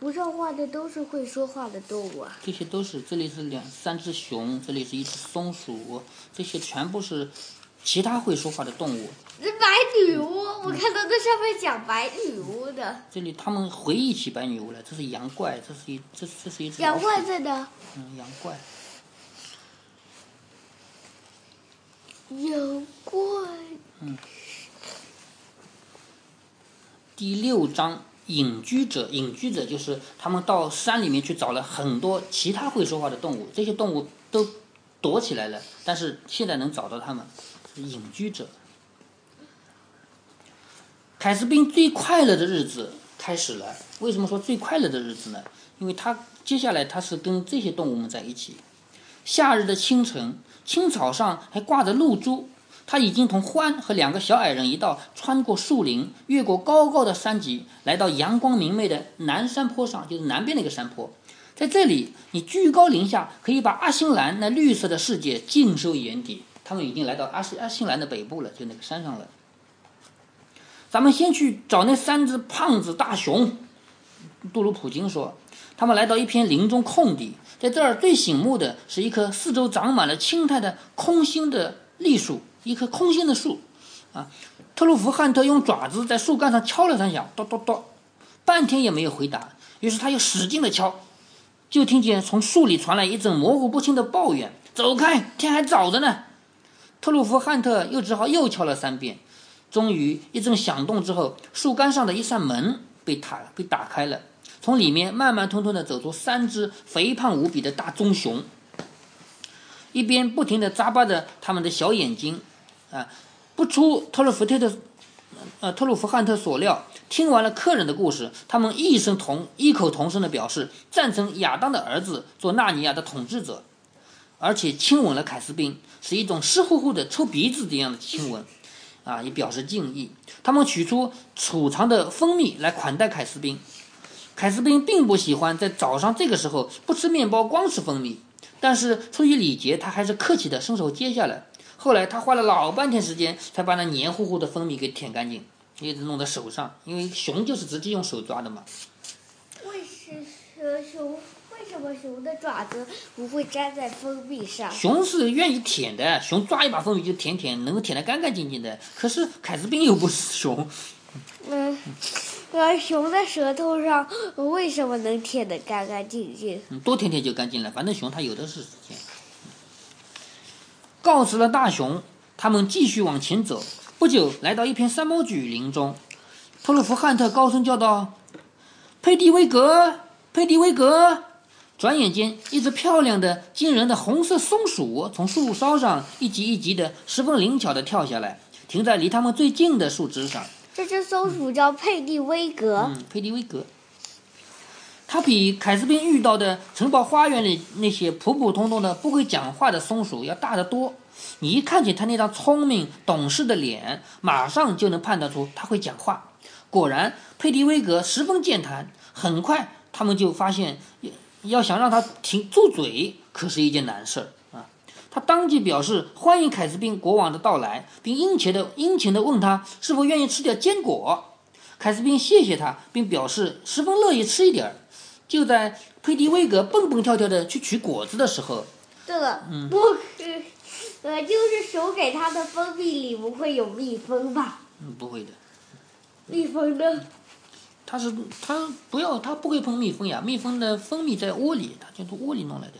图上画的都是会说话的动物啊。这些都是，这里是两三只熊，这里是一只松鼠，这些全部是其他会说话的动物。这白女巫，我看到这上面讲白女巫的。这里他们回忆起白女巫来，这是羊怪，这是一这这是一只羊怪在哪？嗯，羊怪。羊怪。嗯第六章隐居者，隐居者就是他们到山里面去找了很多其他会说话的动物，这些动物都躲起来了，但是现在能找到他们，隐居者。凯斯宾最快乐的日子开始了。为什么说最快乐的日子呢？因为他接下来他是跟这些动物们在一起。夏日的清晨，青草上还挂着露珠。他已经同欢和两个小矮人一道穿过树林，越过高高的山脊，来到阳光明媚的南山坡上，就是南边那个山坡。在这里，你居高临下，可以把阿星兰那绿色的世界尽收眼底。他们已经来到阿星阿星兰的北部了，就那个山上了。咱们先去找那三只胖子大熊。杜鲁普金说，他们来到一片林中空地，在这儿最醒目的是一棵四周长满了青苔的空心的栗树，一棵空心的树。啊，特鲁弗汉特用爪子在树干上敲了三下，咚咚咚，半天也没有回答。于是他又使劲的敲，就听见从树里传来一阵模糊不清的抱怨：“走开，天还早着呢。”特鲁弗汉特又只好又敲了三遍。终于，一阵响动之后，树干上的一扇门被打被打开了，从里面慢慢吞吞地走出三只肥胖无比的大棕熊，一边不停地眨巴着他们的小眼睛，啊，不出特鲁弗特的，呃，特鲁弗汉特所料，听完了客人的故事，他们异声同异口同声地表示赞成亚当的儿子做纳尼亚的统治者，而且亲吻了凯斯宾，是一种湿乎乎的抽鼻子这样的亲吻。啊，以表示敬意。他们取出储藏的蜂蜜来款待凯斯宾。凯斯宾并不喜欢在早上这个时候不吃面包，光吃蜂蜜。但是出于礼节，他还是客气地伸手接下来。后来他花了老半天时间，才把那黏糊糊的蜂蜜给舔干净，一直弄在手上，因为熊就是直接用手抓的嘛。为什呃熊？为什么熊的爪子不会粘在蜂蜜上？熊是愿意舔的，熊抓一把蜂蜜就舔舔，能够舔得干干净净的。可是凯斯宾又不是熊，嗯，呃，熊的舌头上为什么能舔得干干净净？嗯多舔舔就干净了。反正熊它有的是。告辞了大熊，他们继续往前走。不久，来到一片山毛榉林中，托洛弗汉特高声叫道：“佩蒂威格，佩蒂威格！”转眼间，一只漂亮的、惊人的红色松鼠从树梢上一级一级的、十分灵巧的跳下来，停在离他们最近的树枝上。这只松鼠叫佩蒂威格。嗯，佩蒂威格。它比凯斯宾遇到的城堡花园里那些普普通通的不会讲话的松鼠要大得多。你一看见他那张聪明懂事的脸，马上就能判断出他会讲话。果然，佩蒂威格十分健谈。很快，他们就发现，要想让他停住嘴，可是一件难事儿啊。他当即表示欢迎凯斯宾国王的到来，并殷切的殷勤的问他是否愿意吃点坚果。凯斯宾谢谢他，并表示十分乐意吃一点儿。就在佩蒂威格蹦蹦跳跳的去取果子的时候，这个嗯不，呃，就是手给它的蜂蜜里不会有蜜蜂吧？嗯，不会的，蜜蜂呢？它是它不要它不会碰蜜蜂呀，蜜蜂的蜂蜜在窝里，它就从窝里弄来的。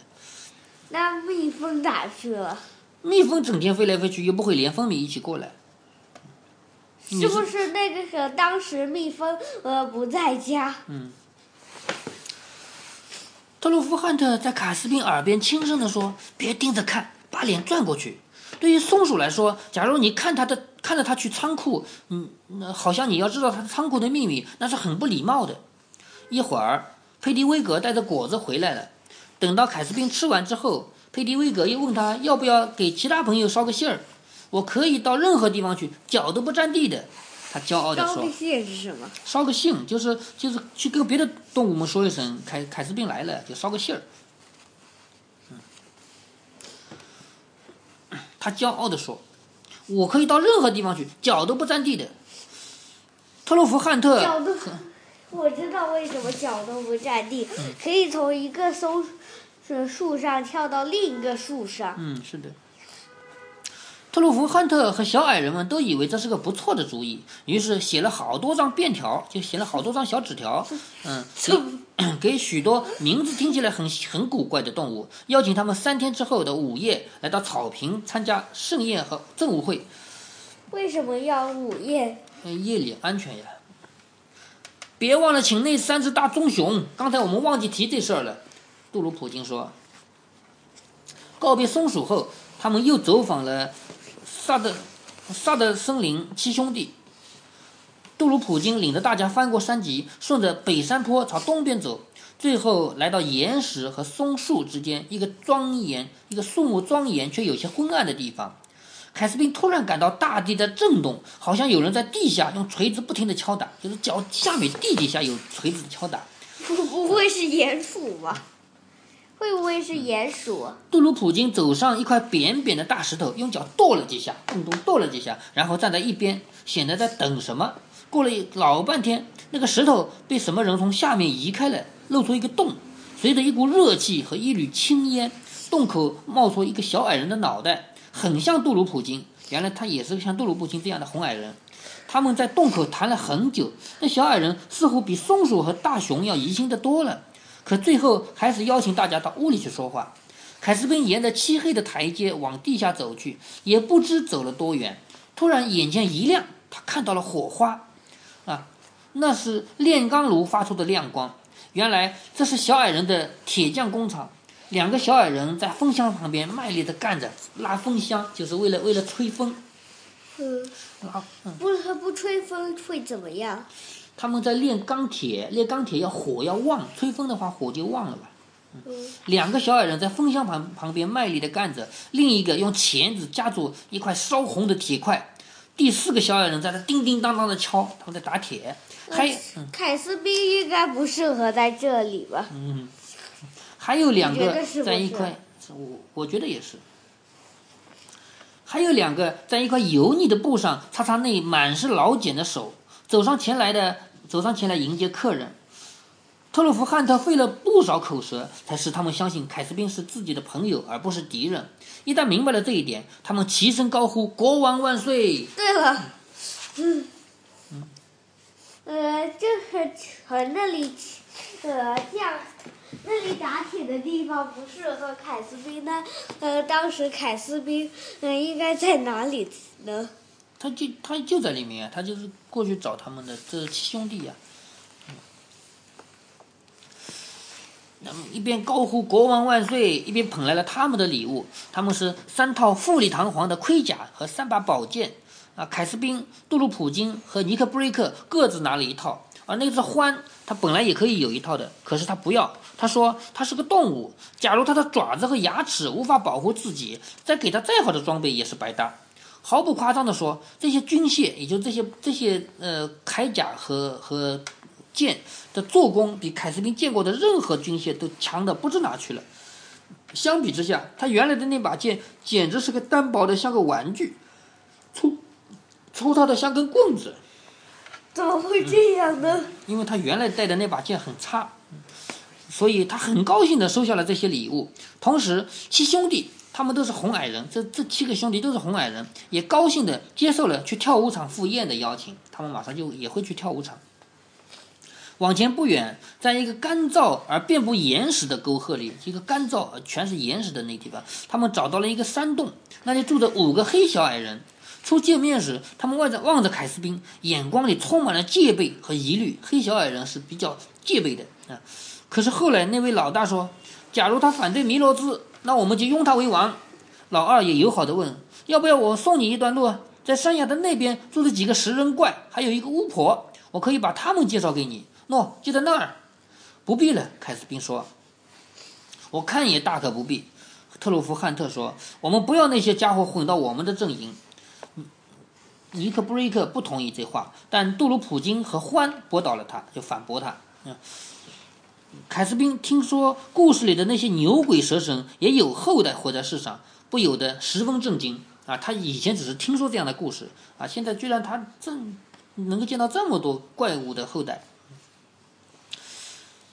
那蜜蜂哪去了？蜜蜂整天飞来飞去，又不会连蜂蜜一起过来。是不是那个时候当时蜜蜂呃不在家？特鲁夫汉特在卡斯宾耳边轻声地说：“别盯着看，把脸转过去。”对于松鼠来说，假如你看它的看着它去仓库，嗯，那好像你要知道它仓库的秘密，那是很不礼貌的。一会儿，佩蒂威格带着果子回来了。等到凯斯宾吃完之后，佩蒂威格又问他要不要给其他朋友捎个信儿。我可以到任何地方去，脚都不沾地的。他骄傲地说捎个。信是什么？捎个信，就是就是去跟别的动物们说一声，凯凯斯宾来了，就捎个信儿。他骄傲地说：“我可以到任何地方去，脚都不沾地的。”特洛弗汉特脚都，我知道为什么脚都不沾地，可以从一个松树上跳到另一个树上。嗯，是的。特鲁弗汉特和小矮人们都以为这是个不错的主意，于是写了好多张便条，就写了好多张小纸条，嗯，给 给许多名字听起来很很古怪的动物，邀请他们三天之后的午夜来到草坪参加盛宴和政务会。为什么要午夜？夜里安全呀。别忘了请那三只大棕熊，刚才我们忘记提这事儿了。杜鲁普金说。告别松鼠后，他们又走访了。萨德，萨德森林七兄弟，杜鲁普金领着大家翻过山脊，顺着北山坡朝东边走，最后来到岩石和松树之间一个庄严、一个树木庄严却有些昏暗的地方。凯斯宾突然感到大地在震动，好像有人在地下用锤子不停地敲打，就是脚下面地底下有锤子敲打。不 不会是鼹鼠吧？会不会是鼹鼠？杜鲁普金走上一块扁扁的大石头，用脚跺了几下，咚咚跺了几下，然后站在一边，显得在等什么。过了老半天，那个石头被什么人从下面移开了，露出一个洞，随着一股热气和一缕青烟，洞口冒出一个小矮人的脑袋，很像杜鲁普金。原来他也是像杜鲁普金这样的红矮人。他们在洞口谈了很久，那小矮人似乎比松鼠和大熊要疑心的多了。可最后还是邀请大家到屋里去说话。凯斯宾沿着漆黑的台阶往地下走去，也不知走了多远，突然眼前一亮，他看到了火花，啊，那是炼钢炉发出的亮光。原来这是小矮人的铁匠工厂，两个小矮人在风箱旁边卖力地干着，拉风箱就是为了为了吹风。嗯，不不吹风会怎么样？他们在炼钢铁，炼钢铁要火要旺，吹风的话火就旺了吧。嗯，两个小矮人在风箱旁旁边卖力的干着，另一个用钳子夹住一块烧红的铁块，第四个小矮人在那叮叮当当的敲，他们在打铁。还有，凯斯宾应该不适合在这里吧？嗯，还有两个在一块，我我觉得也是。还有两个在一块油腻的布上擦擦那满是老茧的手。走上前来的，走上前来迎接客人。特鲁弗汉特费了不少口舌，才使他们相信凯斯宾是自己的朋友，而不是敌人。一旦明白了这一点，他们齐声高呼：“国王万岁！”对了，嗯，嗯呃，就是和那里，呃，这样，那里打铁的地方不适合凯斯宾呢。呃，当时凯斯宾，嗯，应该在哪里呢？他就他就在里面啊，他就是过去找他们的这七兄弟呀。那么一边高呼“国王万岁”，一边捧来了他们的礼物。他们是三套富丽堂皇的盔甲和三把宝剑。啊，凯斯宾、杜鲁普金和尼克布瑞克各自拿了一套。而那只獾，他本来也可以有一套的，可是他不要。他说他是个动物，假如他的爪子和牙齿无法保护自己，再给他再好的装备也是白搭。毫不夸张的说，这些军械，也就这些这些呃铠甲和和剑的做工，比凯斯宾见过的任何军械都强的不知哪去了。相比之下，他原来的那把剑简直是个单薄的像个玩具，粗粗糙的像根棍子。怎么会这样呢？因为他原来带的那把剑很差，所以他很高兴地收下了这些礼物。同时，七兄弟。他们都是红矮人，这这七个兄弟都是红矮人，也高兴地接受了去跳舞场赴宴的邀请。他们马上就也会去跳舞场。往前不远，在一个干燥而遍布岩石的沟壑里，一个干燥而全是岩石的那地方，他们找到了一个山洞，那里住着五个黑小矮人。初见面时，他们望着望着凯斯宾，眼光里充满了戒备和疑虑。黑小矮人是比较戒备的啊。可是后来那位老大说：“假如他反对弥罗兹。”那我们就拥他为王。老二也友好的问：“要不要我送你一段路？在山崖的那边住着几个食人怪，还有一个巫婆，我可以把他们介绍给你。”“喏，就在那儿。”“不必了。”凯斯宾说。“我看也大可不必。”特鲁弗汉特说。“我们不要那些家伙混到我们的阵营。”尼克布瑞克不同意这话，但杜鲁普金和欢驳倒了他，就反驳他。嗯。凯斯宾听说故事里的那些牛鬼蛇神也有后代活在世上，不由得十分震惊啊！他以前只是听说这样的故事啊，现在居然他正能够见到这么多怪物的后代。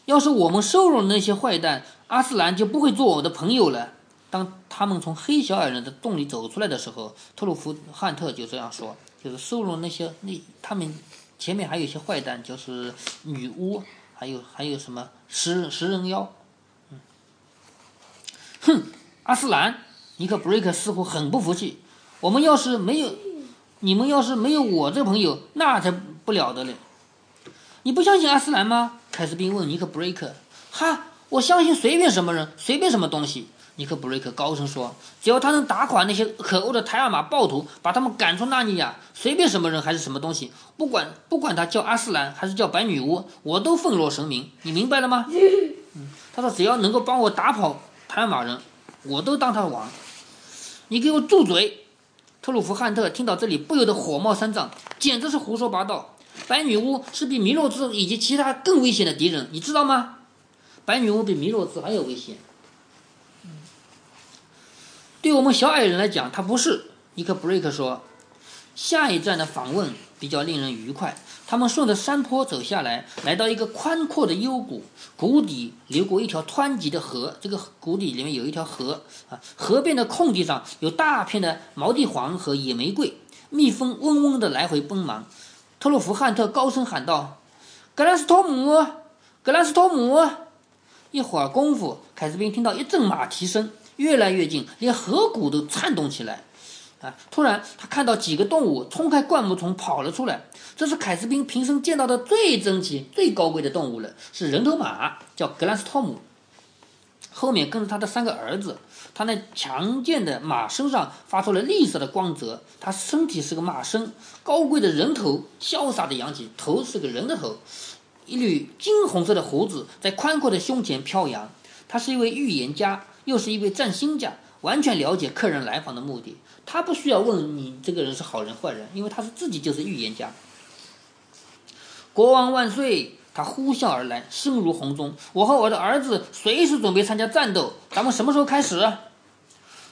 要是我们收容那些坏蛋，阿斯兰就不会做我的朋友了。当他们从黑小矮人的洞里走出来的时候，特鲁弗汉特就这样说：“就是收容那些那他们前面还有一些坏蛋，就是女巫，还有还有什么食食人妖。”嗯，哼，阿斯兰，尼克布瑞克似乎很不服气。我们要是没有你们，要是没有我这朋友，那才不了得嘞。你不相信阿斯兰吗？凯斯宾问尼克布瑞克。哈，我相信随便什么人，随便什么东西。尼克布瑞克高声说：“只要他能打垮那些可恶的泰尔玛暴徒，把他们赶出纳尼亚，随便什么人还是什么东西，不管不管他叫阿斯兰还是叫白女巫，我都奉若神明。你明白了吗？”嗯，他说：“只要能够帮我打跑泰尔玛人，我都当他王。”你给我住嘴！特鲁弗汉特听到这里不由得火冒三丈，简直是胡说八道。白女巫是比弥洛兹以及其他更危险的敌人，你知道吗？白女巫比弥洛兹还要危险。对我们小矮人来讲，他不是。尼克布瑞克说：“下一站的访问比较令人愉快。他们顺着山坡走下来，来到一个宽阔的幽谷，谷底流过一条湍急的河。这个谷底里面有一条河啊，河边的空地上有大片的毛地黄和野玫瑰，蜜蜂嗡嗡地来回奔忙。”特洛弗汉特高声喊道：“格兰斯托姆，格兰斯托姆！”一会儿功夫，凯斯宾听到一阵马蹄声。越来越近，连河谷都颤动起来。啊！突然，他看到几个动物冲开灌木丛跑了出来。这是凯斯宾平生见到的最珍奇、最高贵的动物了，是人头马，叫格兰斯托姆。后面跟着他的三个儿子。他那强健的马身上发出了绿色的光泽。他身体是个马身，高贵的人头，潇洒的扬起，头是个人的头，一缕金红色的胡子在宽阔的胸前飘扬。他是一位预言家。又是一位占星家，完全了解客人来访的目的。他不需要问你这个人是好人坏人，因为他是自己就是预言家。国王万岁！他呼啸而来，声如洪钟。我和我的儿子随时准备参加战斗。咱们什么时候开始？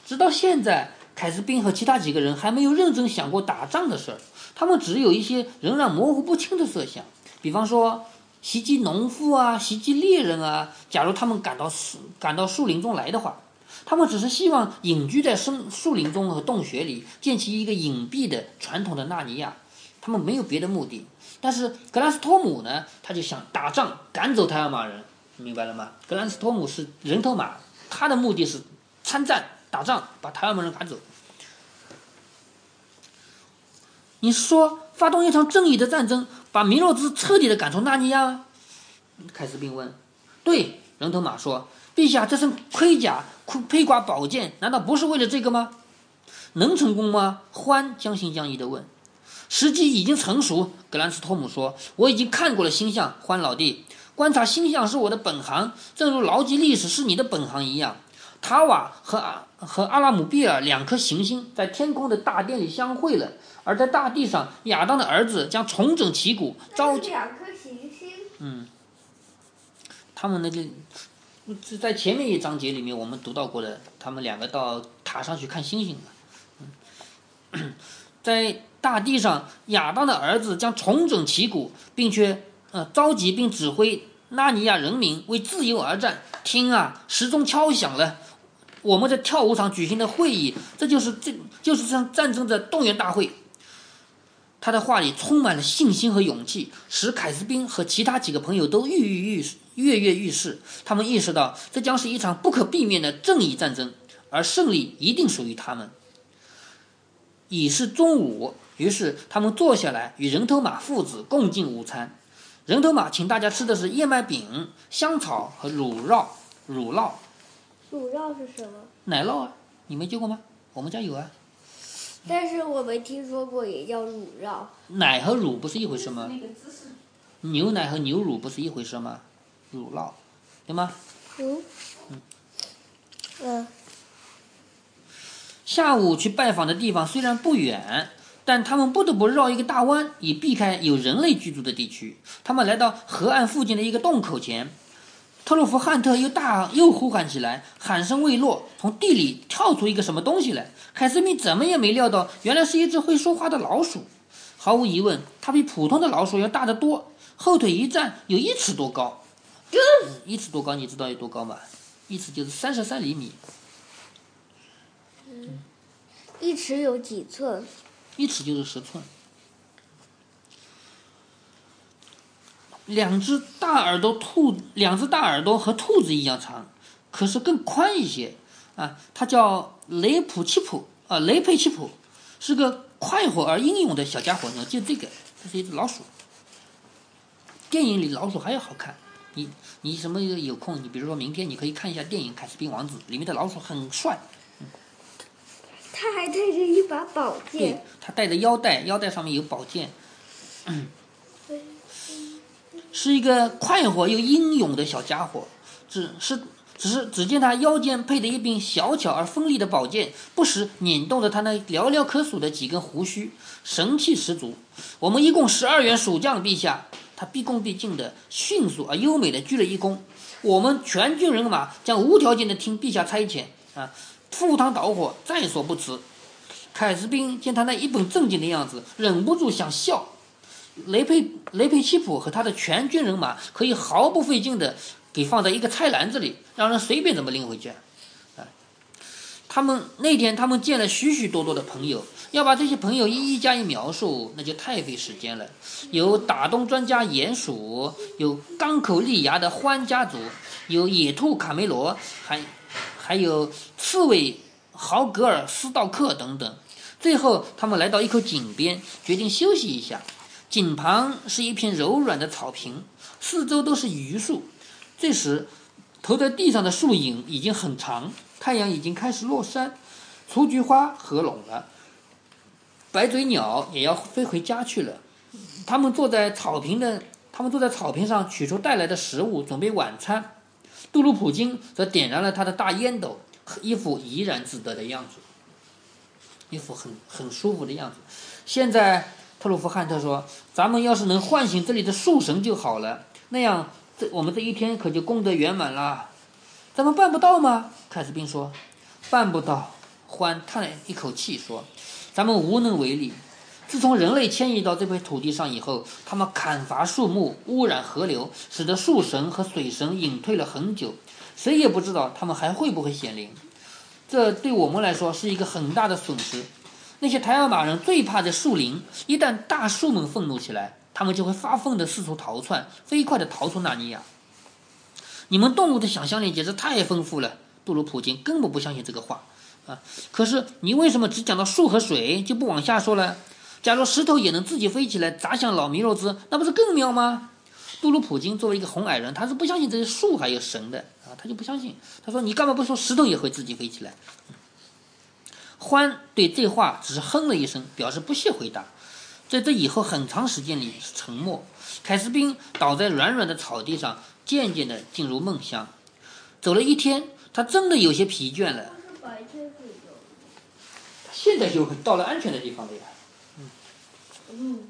直到现在，凯斯宾和其他几个人还没有认真想过打仗的事儿。他们只有一些仍然模糊不清的设想，比方说。袭击农夫啊，袭击猎人啊！假如他们赶到树赶到树林中来的话，他们只是希望隐居在森树林中和洞穴里，建起一个隐蔽的传统的纳尼亚。他们没有别的目的。但是格兰斯托姆呢，他就想打仗，赶走泰尔玛人，明白了吗？格兰斯托姆是人头马，他的目的是参战打仗，把泰尔玛人赶走。你说发动一场正义的战争？把米洛兹彻底的赶出纳尼亚，凯斯宾问：“对，人头马说，陛下这身盔甲、盔披挂宝剑，难道不是为了这个吗？能成功吗？”欢将信将疑的问：“时机已经成熟。”格兰斯托姆说：“我已经看过了星象，欢老弟，观察星象是我的本行，正如牢记历史是你的本行一样。塔瓦和阿和阿拉姆比尔两颗行星在天空的大殿里相会了。”而在大地上，亚当的儿子将重整旗鼓，召集两颗行星。嗯，他们那个在前面一章节里面我们读到过的，他们两个到塔上去看星星了。嗯，在大地上，亚当的儿子将重整旗鼓，并且呃召集并指挥纳尼亚人民为自由而战。听啊，时钟敲响了，我们在跳舞场举行的会议，这就是这就是这场战争的动员大会。他的话里充满了信心和勇气，使凯斯宾和其他几个朋友都跃跃欲跃跃欲试。他们意识到这将是一场不可避免的正义战争，而胜利一定属于他们。已是中午，于是他们坐下来与人头马父子共进午餐。人头马请大家吃的是燕麦饼、香草和乳酪。乳酪，乳酪是什么？奶酪啊，你没见过吗？我们家有啊。但是我没听说过也叫乳酪。奶和乳不是一回事吗？牛奶和牛乳不是一回事吗？乳酪，对吗？嗯。嗯。下午去拜访的地方虽然不远，但他们不得不绕一个大弯，以避开有人类居住的地区。他们来到河岸附近的一个洞口前。特洛弗汉特又大又呼喊起来，喊声未落，从地里跳出一个什么东西来。凯斯密怎么也没料到，原来是一只会说话的老鼠。毫无疑问，它比普通的老鼠要大得多，后腿一站有一尺多高。一尺多高，你知道有多高吗？一尺就是三十三厘米。一尺有几寸？一尺就是十寸。两只大耳朵兔，两只大耳朵和兔子一样长，可是更宽一些。啊，它叫雷普奇普啊，雷佩奇普，是个快活而英勇的小家伙。你要记这个，这是一只老鼠。电影里老鼠还要好看。你你什么有空？你比如说明天你可以看一下电影《凯斯宾王子》，里面的老鼠很帅。他还带着一把宝剑。对，他带着腰带，腰带上面有宝剑。是一个快活又英勇的小家伙，只是只是只见他腰间配的一柄小巧而锋利的宝剑，不时捻动着他那寥寥可数的几根胡须，神气十足。我们一共十二员蜀将，陛下。他毕恭毕敬的、迅速而优美的鞠了一躬。我们全军人马将无条件的听陛下差遣啊，赴汤蹈火在所不辞。凯斯宾见他那一本正经的样子，忍不住想笑。雷佩雷佩奇普和他的全军人马可以毫不费劲的给放在一个菜篮子里，让人随便怎么拎回去。啊，他们那天他们见了许许多多的朋友。要把这些朋友一一加以描述，那就太费时间了。有打洞专家鼹鼠，有钢口利牙的獾家族，有野兔卡梅罗，还还有刺猬豪格尔斯道克等等。最后，他们来到一口井边，决定休息一下。井旁是一片柔软的草坪，四周都是榆树。这时，投在地上的树影已经很长，太阳已经开始落山，雏菊花合拢了。白嘴鸟也要飞回家去了，他们坐在草坪的，他们坐在草坪上取出带来的食物，准备晚餐。杜鲁普金则点燃了他的大烟斗，一副怡然自得的样子，一副很很舒服的样子。现在特鲁夫汉特说：“咱们要是能唤醒这里的树神就好了，那样这我们这一天可就功德圆满了。”咱们办不到吗？凯斯宾说：“办不到。”欢叹了一口气说。咱们无能为力。自从人类迁移到这片土地上以后，他们砍伐树木、污染河流，使得树神和水神隐退了很久。谁也不知道他们还会不会显灵。这对我们来说是一个很大的损失。那些台尔马人最怕这树林，一旦大树们愤怒起来，他们就会发疯的四处逃窜，飞快的逃出纳尼亚。你们动物的想象力简直太丰富了。杜鲁普金根本不相信这个话。啊！可是你为什么只讲到树和水，就不往下说了？假如石头也能自己飞起来砸向老弥罗兹，那不是更妙吗？杜鲁普金作为一个红矮人，他是不相信这些树还有神的啊，他就不相信。他说：“你干嘛不说石头也会自己飞起来？”欢对这话只是哼了一声，表示不屑回答。在这以后很长时间里是沉默。凯斯宾倒在软软的草地上，渐渐地进入梦乡。走了一天，他真的有些疲倦了。现在就到了安全的地方了呀。嗯。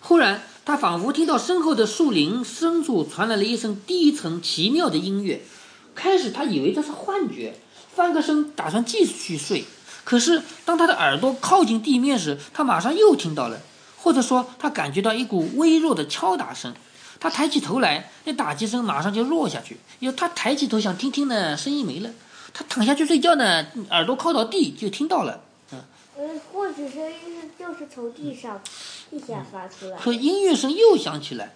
忽然，他仿佛听到身后的树林深处传来了一声低沉奇妙的音乐。开始，他以为这是幻觉，翻个身打算继续睡。可是，当他的耳朵靠近地面时，他马上又听到了，或者说，他感觉到一股微弱的敲打声。他抬起头来，那打击声马上就落下去。又他抬起头想听听呢，声音没了。他躺下去睡觉呢，耳朵靠到地就听到了。嗯或许声音是就是从地上地下发出来。可音乐声又响起来，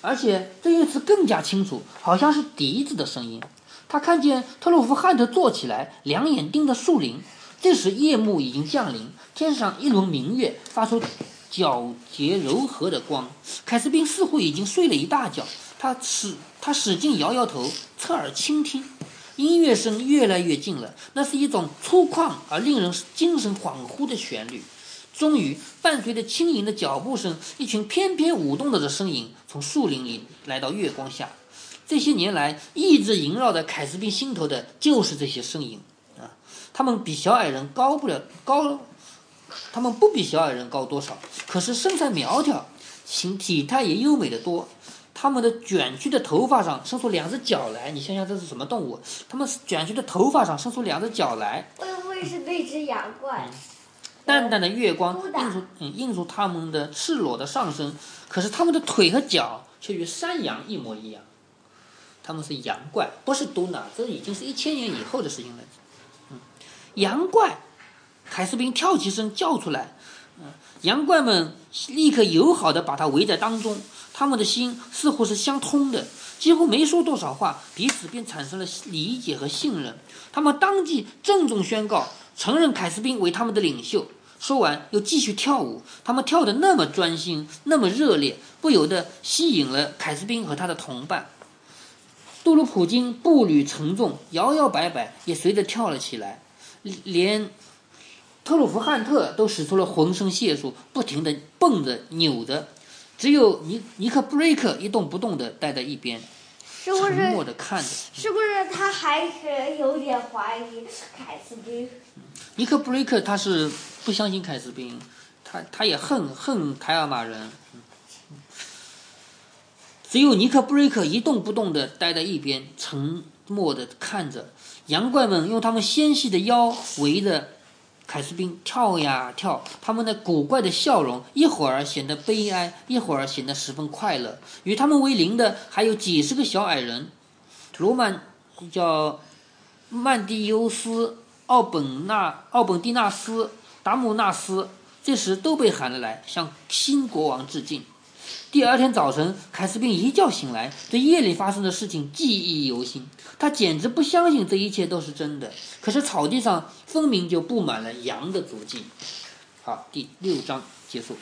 而且这一次更加清楚，好像是笛子的声音。他看见特洛夫汉特坐起来，两眼盯着树林。这时夜幕已经降临，天上一轮明月发出皎洁柔和的光。凯斯宾似乎已经睡了一大觉，他使他使劲摇摇头，侧耳倾听。音乐声越来越近了，那是一种粗犷而令人精神恍惚的旋律。终于，伴随着轻盈的脚步声，一群翩翩舞动着的身影从树林里来到月光下。这些年来，一直萦绕在凯斯宾心头的就是这些身影！他们比小矮人高不了高，他们不比小矮人高多少，可是身材苗条，形体态也优美的多。他们的卷曲的头发上伸出两只脚来，你想想这是什么动物？他们卷曲的头发上伸出两只脚来。会不会是那只羊怪？淡淡的月光映出嗯映出他们的赤裸的上身，可是他们的腿和脚却与山羊一模一样。他们是羊怪，不是嘟囔，这已经是一千年以后的事情了。羊怪，凯斯宾跳起身叫出来，嗯，羊怪们立刻友好的把他围在当中，他们的心似乎是相通的，几乎没说多少话，彼此便产生了理解和信任。他们当即郑重宣告，承认凯斯宾为他们的领袖。说完，又继续跳舞。他们跳得那么专心，那么热烈，不由得吸引了凯斯宾和他的同伴。杜鲁普金步履沉重，摇摇摆摆，也随着跳了起来。连特鲁弗汉特都使出了浑身解数，不停地蹦着、扭着。只有尼尼克布瑞克一动不动地待在一边，是不沉默是？地看着。是不是他还是有点怀疑凯斯宾？尼克布瑞克他是不相信凯斯宾，他他也恨恨凯尔马人。只有尼克布瑞克一动不动地待在一边，沉默地看着。羊怪们用他们纤细的腰围着凯斯宾跳呀跳，他们那古怪的笑容一会儿显得悲哀，一会儿显得十分快乐。与他们为邻的还有几十个小矮人，罗曼叫曼蒂尤斯、奥本纳、奥本蒂纳斯、达姆纳斯，这时都被喊了来，向新国王致敬。第二天早晨，凯斯宾一觉醒来，对夜里发生的事情记忆犹新。他简直不相信这一切都是真的。可是草地上分明就布满了羊的足迹。好，第六章结束。